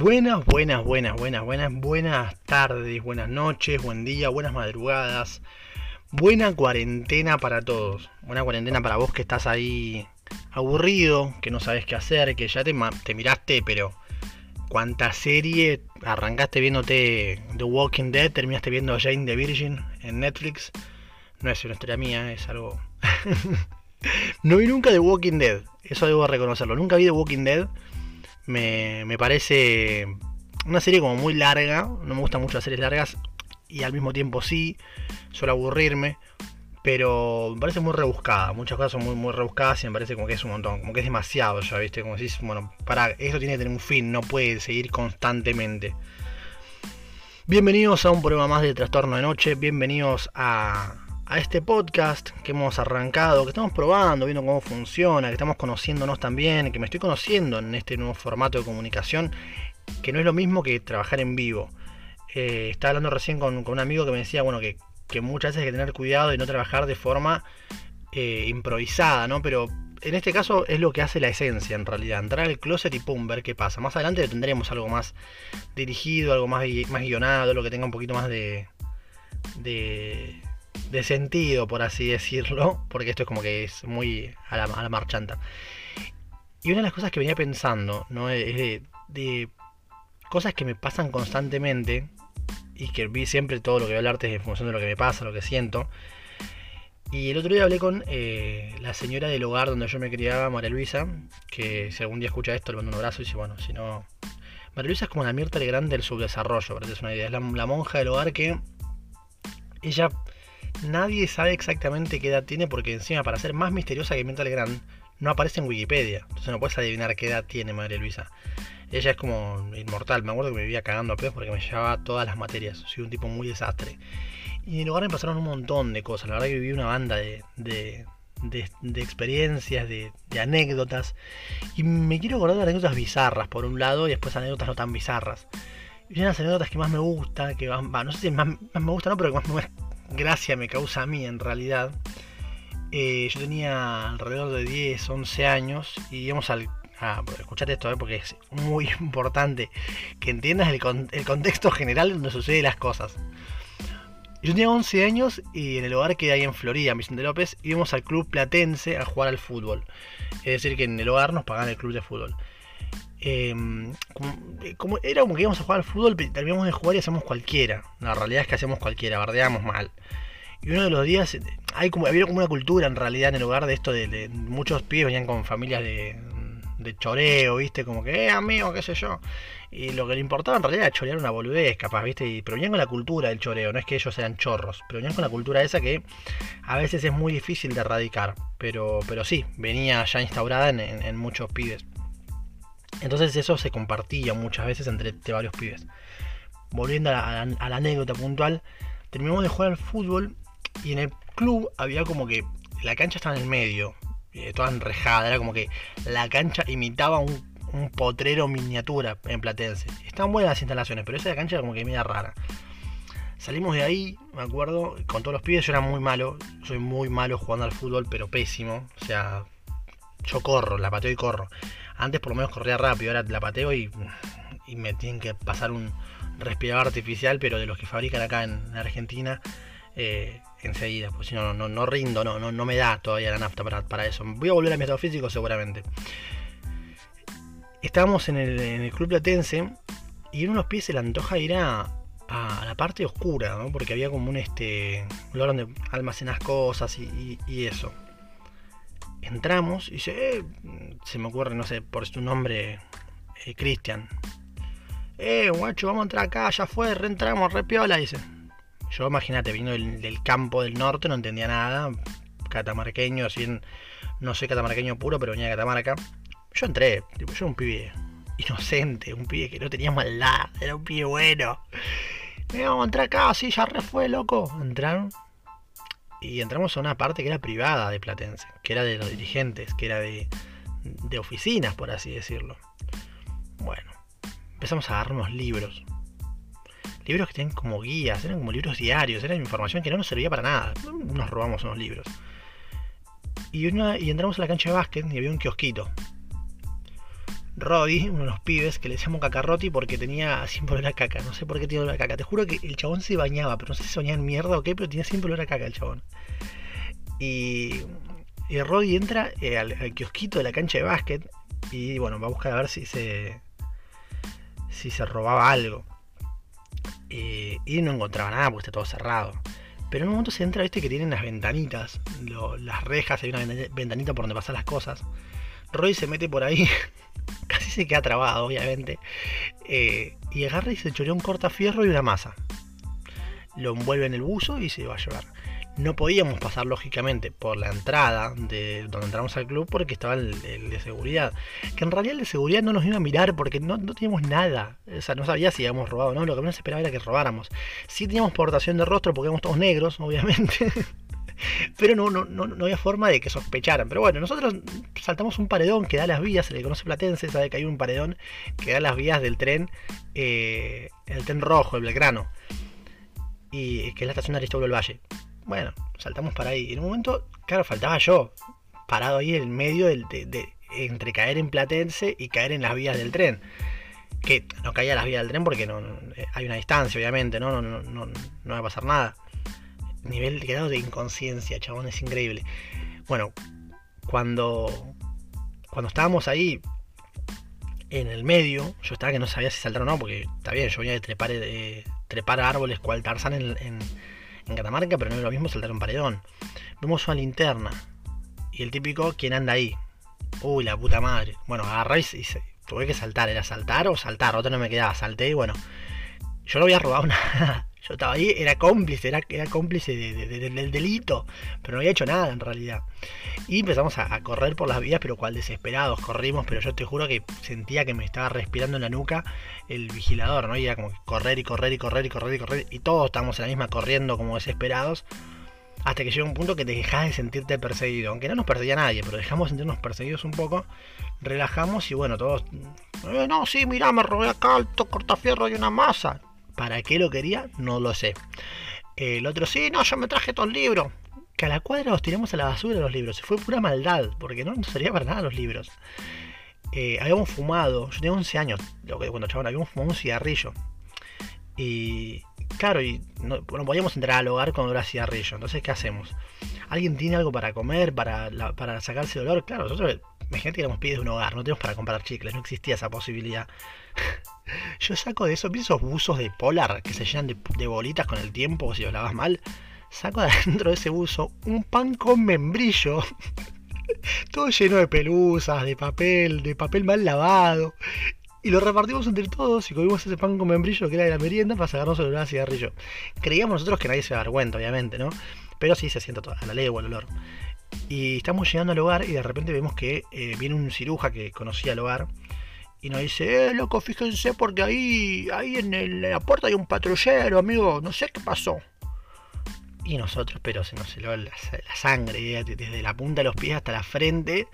Buenas, buenas, buenas, buenas, buenas, buenas tardes, buenas noches, buen día, buenas madrugadas. Buena cuarentena para todos. Buena cuarentena para vos que estás ahí aburrido, que no sabes qué hacer, que ya te, te miraste, pero cuánta serie arrancaste viéndote The Walking Dead, terminaste viendo Jane the Virgin en Netflix. No es una historia mía, es algo. no vi nunca The Walking Dead, eso debo reconocerlo. Nunca vi The Walking Dead me, parece una serie como muy larga, no me gustan mucho las series largas y al mismo tiempo sí, suele aburrirme, pero me parece muy rebuscada, muchas cosas son muy, muy rebuscadas y me parece como que es un montón, como que es demasiado ya, ¿viste? Como decís, bueno, para, esto tiene que tener un fin, no puede seguir constantemente. Bienvenidos a un programa más de Trastorno de Noche, bienvenidos a, a este podcast que hemos arrancado, que estamos probando, viendo cómo funciona, que estamos conociéndonos también, que me estoy conociendo en este nuevo formato de comunicación, que no es lo mismo que trabajar en vivo. Eh, estaba hablando recién con, un amigo que me decía, bueno, que, muchas veces hay que tener cuidado y no trabajar de forma eh, improvisada, ¿no? Pero en este caso es lo que hace la esencia en realidad, entrar al closet y pum, ver qué pasa. Más adelante tendremos algo más dirigido, algo más, más guionado, lo que tenga un poquito más de, de de sentido, por así decirlo, porque esto es como que es muy a la, a la marchanta. Y una de las cosas que venía pensando, ¿no? Es de, cosas que me pasan constantemente y que vi siempre todo lo que voy a hablarte en función de lo que me pasa, lo que siento. Y el otro día hablé con eh, la señora del hogar donde yo me criaba, María Luisa, que si algún día escucha esto le mando un abrazo y dice, bueno, si no... María Luisa es como la Mirta Legrand del subdesarrollo, para que una idea. Es la monja del hogar que ella Nadie sabe exactamente qué edad tiene porque encima para ser más misteriosa que Mirta Legrand no aparece en Wikipedia. Entonces no puedes adivinar qué edad tiene Madre Luisa. Ella es como inmortal. Me acuerdo que me vivía cagando a pedos porque me llevaba todas las materias. Soy un tipo muy desastre. Y en lugar me pasaron un montón de cosas. La verdad que viví una banda de, de, de, experiencias, de, anécdotas. Y me quiero acordar de anécdotas bizarras por un lado y después anécdotas no tan bizarras. Y una de las anécdotas que más me gusta, que no sé si más, más me gusta no, pero que más me, gracia me causa a mí en realidad. Eh, yo tenía alrededor de 10, 11 años y íbamos al... Ah, escuchate esto, eh, porque es muy importante que entiendas el, contexto general donde suceden las cosas. Yo tenía 11 años y en el hogar que hay en Florida, Vicente López, íbamos al club platense a jugar al fútbol. Es decir, que en el hogar nos pagaban el club de fútbol. Em, como, era como que íbamos a jugar al fútbol, terminamos de jugar y hacemos cualquiera. La realidad es que hacemos cualquiera, bardeamos mal. Y uno de los días, hay como, había como una cultura en realidad en el lugar de esto de, muchos pibes venían con familias de, choreo, viste, como que, eh, amigo, qué sé yo. Y lo que le importaba en realidad era chorear una boludez, capaz, viste, pero venían con la cultura del choreo, no es que ellos eran chorros, pero venían con la cultura esa que a veces es muy difícil de erradicar, pero, pero sí, venía ya instaurada en muchos pibes. Entonces eso se compartía muchas veces entre, varios pibes. Volviendo a la, anécdota puntual, terminamos de jugar al fútbol y en el club había como que la cancha estaba en el medio, eh, toda enrejada, era como que la cancha imitaba un, potrero miniatura en Platense. Estaban buenas las instalaciones, pero esa cancha era como que media rara. Salimos de ahí, me acuerdo, con todos los pibes, yo era muy malo, soy muy malo jugando al fútbol, pero pésimo. O sea, yo corro, la pateo y corro. Antes por lo menos corría rápido, ahora la pateo y, me tienen que pasar un respirador artificial, pero de los que fabrican acá en Argentina, eh, enseguida, pues si no, no, rindo, no, no, me da todavía la nafta para, eso. Voy a volver a mi estado físico seguramente. Estábamos en el, club platense y en unos pies se le antoja ir a, la parte oscura, ¿no? porque había como un este lugar donde almacenas cosas y eso entramos y dice, eh, se me ocurre, no sé, por su nombre, eh, Cristian. Eh, guacho, vamos a entrar acá, ya fue, reentramos, repiola, dice. Yo, imagínate, vino del, campo del norte, no entendía nada, catamarqueño, así no soy catamarqueño puro, pero venía de Catamarca. Yo entré, tipo, yo un pibe inocente, un pibe que no tenía maldad, era un pibe bueno. Eh, vamos a entrar acá, sí, ya re fue, loco. Entraron, y entramos a una parte que era privada de Platense, que era de los dirigentes, que era de, de oficinas, por así decirlo. Bueno, empezamos a agarrarnos libros. Libros que tenían como guías, eran como libros diarios, eran información que no nos servía para nada. Nos robamos unos libros. Y, una, y entramos a la cancha de básquet y había un kiosquito. Roddy, uno de los pibes, que le decíamos cacarroti porque tenía siempre olor a caca. No sé por qué tiene olor a caca. Te juro que el chabón se bañaba, pero no sé si se bañaba en mierda o qué, pero tenía siempre olor a caca el chabón. Y, y Roddy entra eh, al, kiosquito de la cancha de básquet y bueno, va a buscar a ver si se, si se robaba algo. Y no encontraba nada porque está todo cerrado. Pero en un momento se entra, viste, que tienen las ventanitas, las rejas, hay una ventanita por donde pasan las cosas. Roy se mete por ahí, se queda trabado, obviamente, eh, y agarra y se choreó un cortafierro y una masa. Lo envuelve en el buzo y se va a llevar. No podíamos pasar lógicamente por la entrada de donde entramos al club porque estaba el, de seguridad. Que en realidad el de seguridad no nos iba a mirar porque no, teníamos nada. O sea, no sabía si habíamos robado o no. Lo que menos esperaba era que robáramos. Sí teníamos portación de rostro porque éramos todos negros, obviamente. Pero no, no, no, había forma de que sospecharan. Pero bueno, nosotros saltamos un paredón que da las vías, se le conoce Platense, sabe que hay un paredón que da las vías del tren, eh, el tren rojo, el Belgrano, y que es la estación de Aristóbulo del Valle. Bueno, saltamos para ahí. En un momento, claro, faltaba yo, parado ahí en medio de, entre caer en Platense y caer en las vías del tren. Que no caía las vías del tren porque no, eh, hay una distancia, obviamente, ¿no? No, no, no, va a pasar nada. Nivel de grado de inconsciencia, chabón, es increíble. Bueno, cuando, cuando estábamos ahí en el medio, yo estaba que no sabía si saltar o no, porque está bien, yo venía de trepar, de trepar árboles cual Tarzán en en Catamarca, pero no es lo mismo saltar un paredón. Vemos una linterna. Y el típico, ¿quién anda ahí? Uy, la puta madre. Bueno, agarráis y tuve que saltar. ¿Era saltar o saltar? Otra no me quedaba. Salté y bueno. Yo no había robado nada. Estaba ahí, era cómplice, era, cómplice del delito, pero no había hecho nada en realidad. Y empezamos a, correr por las vías, pero cual desesperados, corrimos, pero yo te juro que sentía que me estaba respirando en la nuca el vigilador, ¿no? Y era como correr y correr y correr y correr y correr, y todos estábamos en la misma corriendo como desesperados, hasta que llega un punto que te dejas de sentirte perseguido, aunque no nos perseguía nadie, pero dejamos de sentirnos perseguidos un poco, relajamos y bueno, todos, eh, no, sí, mira, me robé acá alto cortafierro y una masa ¿Para qué lo quería? No lo sé. El otro, sí, no, yo me traje los libros. Que a la cuadra los tiramos a la basura los libros. Fue pura maldad, porque no nos servía para nada los libros. Eh, habíamos fumado, yo tenía 11 años, lo que cuando chabón, habíamos fumado un cigarrillo. Y claro, y no, podíamos entrar al hogar con olor a cigarrillo. Entonces, ¿qué hacemos? ¿Alguien tiene algo para comer, para, para sacarse el olor? Claro, nosotros, imagínate que éramos pibes de un hogar, no tenemos para comprar chicles, no existía esa posibilidad. Yo saco de esos, esos buzos de polar que se llenan de, bolitas con el tiempo, si lo lavas mal. Saco de adentro de ese buzo un pan con membrillo. Todo lleno de pelusas, de papel, de papel mal lavado. Y lo repartimos entre todos y comimos ese pan con membrillo que era de la merienda para sacarnos el olor a cigarrillo. Creíamos nosotros que nadie se da cuenta, obviamente, ¿no? Pero sí se siente toda la o el olor. Y estamos llegando al hogar y de repente vemos que eh, viene un ciruja que conocía el hogar y nos dice, eh, loco, fíjense porque ahí, ahí en, la puerta hay un patrullero, amigo, no sé qué pasó. Y nosotros, pero se nos heló la, sangre, desde la punta de los pies hasta la frente.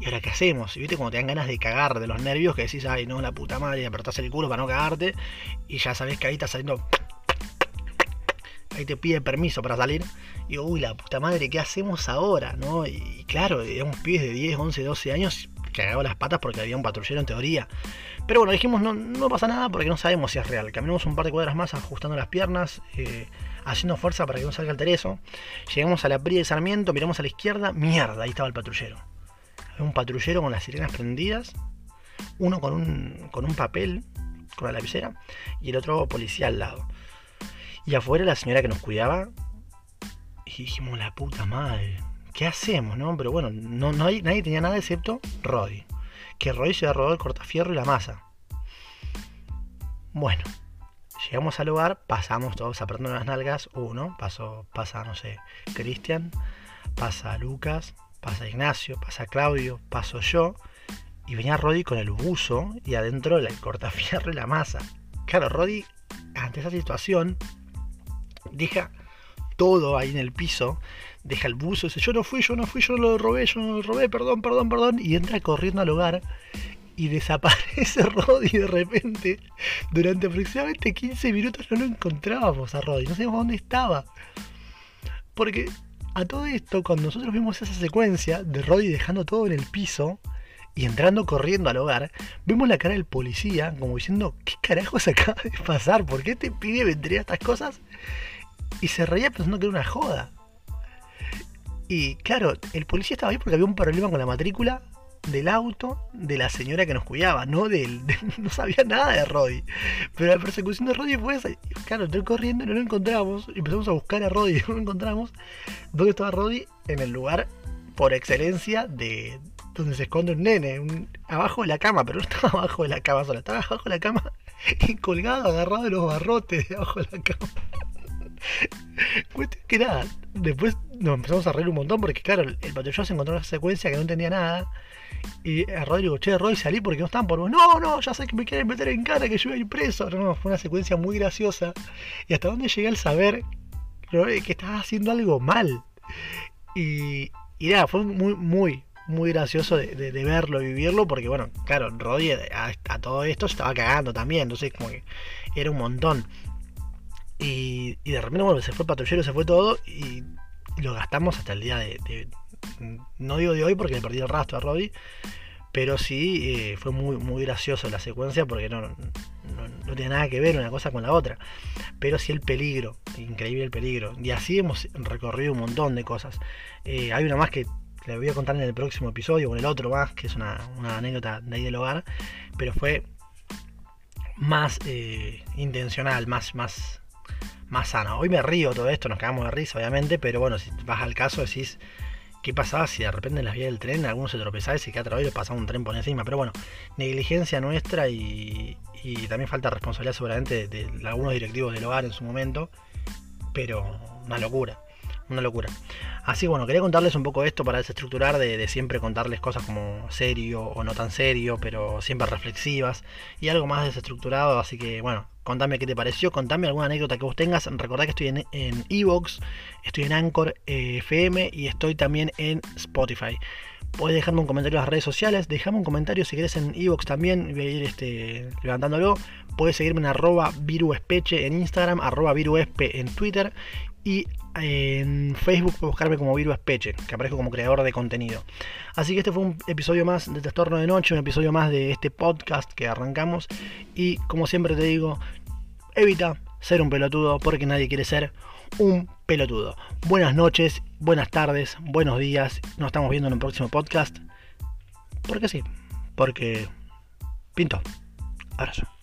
¿Y ahora qué hacemos? Y viste como te dan ganas de cagar de los nervios que decís, ay no, la puta madre, apretás el culo para no cagarte. Y ya sabés que ahí está saliendo. Ahí te pide permiso para salir. Y uy, la puta madre, ¿qué hacemos ahora? ¿No? Y, claro, éramos pibes de 10, 11, 12 años cagado las patas porque había un patrullero en teoría. Pero bueno, dijimos no, no pasa nada porque no sabemos si es real. Caminamos un par de cuadras más ajustando las piernas, eh, haciendo fuerza para que no salga el tereso. Llegamos a la PRI de Sarmiento, miramos a la izquierda, mierda, ahí estaba el patrullero. Había un patrullero con las sirenas prendidas, uno con un, con un papel, con la lapicera, y el otro policía al lado. Y afuera la señora que nos cuidaba, y dijimos, la puta madre, ¿qué hacemos, no? Pero bueno, no, no hay, nadie tenía nada excepto Roddy. Que Roddy se había robado el cortafierro y la masa. Bueno, llegamos al lugar, pasamos todos apretando las nalgas. Uno, pasó, pasa, no sé, Cristian, pasa Lucas, pasa Ignacio, pasa Claudio, paso yo. Y venía Roddy con el buzo y adentro el cortafierro y la masa. Claro, Roddy, ante esa situación, deja todo ahí en el piso deja el buzo, dice, yo no fui, yo no fui, yo no lo robé, yo no lo robé, perdón, perdón, perdón, y entra corriendo al hogar y desaparece Roddy de repente. Durante aproximadamente 15 minutos no lo encontrábamos a Roddy, no sabíamos dónde estaba. Porque a todo esto, cuando nosotros vimos esa secuencia de Roddy dejando todo en el piso Y entrando corriendo al hogar, vemos la cara del policía como diciendo, ¿qué carajos acaba de pasar? ¿Por qué este pibe vendría estas cosas? Y se reía pensando que era una joda. Y claro, el policía estaba ahí porque había un problema con la matrícula del auto de la señora que nos cuidaba, no del, no sabía nada de Roddy. Pero la persecución de Roddy fue esa. Claro, entré corriendo y no lo encontramos. Empezamos a buscar a Roddy y no lo encontramos. ¿Dónde estaba Roddy? En el lugar por excelencia de donde se esconde un nene, abajo de la cama, pero no estaba abajo de la cama solo, estaba abajo de la cama y colgado, agarrado de los barrotes de abajo de la cama. Cuestión que nada, después nos empezamos a reír un montón porque, claro, el patrullero se encontró una secuencia que no entendía nada. Y a Rodrigo, che, Roy, salí porque no están por vos. No, no, ya sé que me quieren meter en cara, que yo iba a ir preso. No, fue una secuencia muy graciosa. Y hasta dónde llegué al saber que estaba haciendo algo mal. Y, y nada, fue muy, muy, muy gracioso de, verlo y vivirlo, porque bueno, claro, Roddy a, todo esto se estaba cagando también, entonces como que era un montón. Y, de repente, se fue el patrullero, se fue todo y lo gastamos hasta el día de, no digo de hoy porque le perdí el rastro a Roddy, pero sí eh, fue muy, muy gracioso la secuencia porque no, no, no, tiene nada que ver una cosa con la otra. Pero sí el peligro, increíble el peligro. Y así hemos recorrido un montón de cosas. Eh, hay una más que le voy a contar en el próximo episodio, con el otro más, que es una, anécdota de ahí del hogar, pero fue más eh, intencional, más, más, más sano. Hoy me río todo esto, nos quedamos de risa, obviamente, pero bueno, si vas al caso decís, ¿qué pasaba si de repente en las vías del tren alguno se tropezaba y se queda atrás y le pasaba un tren por encima? Pero bueno, negligencia nuestra y, también falta responsabilidad seguramente de, de algunos directivos del hogar en su momento, pero una locura una locura. Así bueno, quería contarles un poco esto para desestructurar, de, de, siempre contarles cosas como serio o no tan serio, pero siempre reflexivas y algo más desestructurado. Así que bueno, contame qué te pareció, contame alguna anécdota que vos tengas. Recordá que estoy en Evox, estoy en Anchor eh, FM y estoy también en Spotify. Puedes dejarme un comentario en las redes sociales, dejame un comentario si querés en Evox también, voy a ir este, levantándolo. Puedes seguirme en arroba viruespeche en Instagram, arroba viruespe en Twitter y en Facebook buscarme como Virus Peche, que aparezco como creador de contenido. Así que este fue un episodio más de Trastorno de Noche, un episodio más de este podcast que arrancamos. Y como siempre te digo, evita ser un pelotudo porque nadie quiere ser un pelotudo. Buenas noches, buenas tardes, buenos días. Nos estamos viendo en un próximo podcast. Porque sí, porque pinto. Abrazo.